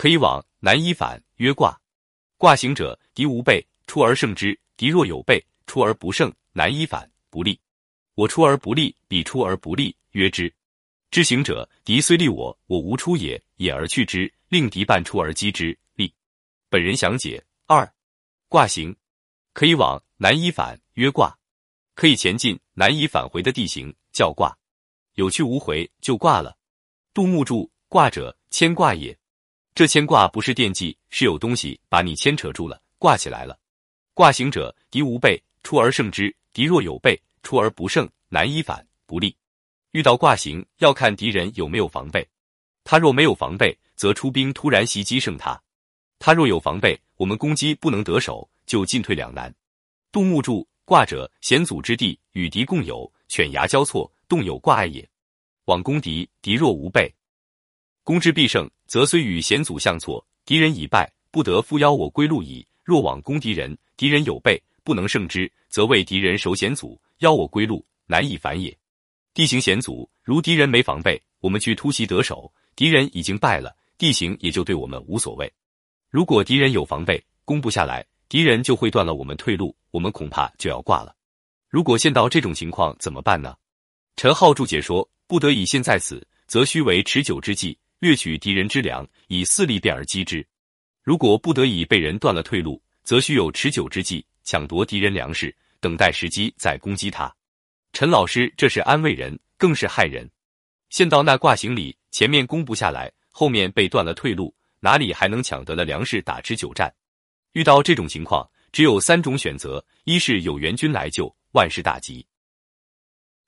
可以往南一反，曰卦。卦行者，敌无备，出而胜之；敌若有备，出而不胜，南一反，不利。我出而不利，彼出而不利，曰之。知行者，敌虽利我，我无出也，也而去之，令敌半出而击之，利。本人详解二。卦行可以往南一反，曰卦。可以前进南以返回的地形叫卦，有去无回就挂了。杜牧注：卦者，牵挂也。这牵挂不是惦记，是有东西把你牵扯住了，挂起来了。卦行者，敌无备，出而胜之；敌若有备，出而不胜，难一反，不利。遇到卦行，要看敌人有没有防备。他若没有防备，则出兵突然袭击胜他；他若有防备，我们攻击不能得手，就进退两难。杜牧注。卦者，险阻之地，与敌共有，犬牙交错，动有挂碍也。往攻敌，敌若无备，攻之必胜，则虽与险阻相错，敌人已败，不得复邀我归路矣。若往攻敌人，敌人有备，不能胜之，则为敌人守险阻，邀我归路，难以反也。地形险阻，如敌人没防备，我们去突袭得手，敌人已经败了，地形也就对我们无所谓。如果敌人有防备，攻不下来。敌人就会断了我们退路，我们恐怕就要挂了。如果陷到这种情况怎么办呢？陈浩注解说：不得已陷在此，则须为持久之计，掠取敌人之粮，以四利变而击之。如果不得已被人断了退路，则需有持久之计，抢夺敌人粮食，等待时机再攻击他。陈老师这是安慰人，更是害人。陷到那卦形里，前面攻不下来，后面被断了退路，哪里还能抢得了粮食打持久战？遇到这种情况，只有三种选择：一是有援军来救，万事大吉；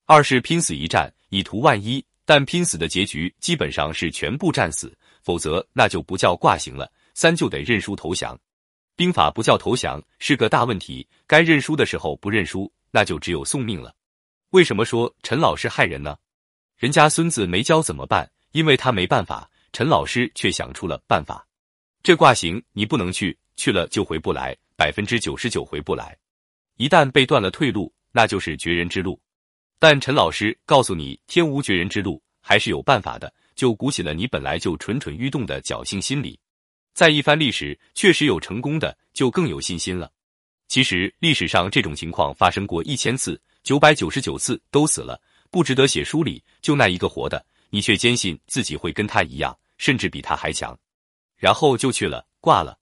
二是拼死一战，以图万一，但拼死的结局基本上是全部战死，否则那就不叫挂行了；三就得认输投降。兵法不叫投降是个大问题，该认输的时候不认输，那就只有送命了。为什么说陈老师害人呢？人家孙子没教怎么办？因为他没办法，陈老师却想出了办法。这卦行你不能去。去了就回不来，百分之九十九回不来。一旦被断了退路，那就是绝人之路。但陈老师告诉你，天无绝人之路，还是有办法的，就鼓起了你本来就蠢蠢欲动的侥幸心理。在一番历史确实有成功的，就更有信心了。其实历史上这种情况发生过一千次，九百九十九次都死了，不值得写书里。就那一个活的，你却坚信自己会跟他一样，甚至比他还强，然后就去了，挂了。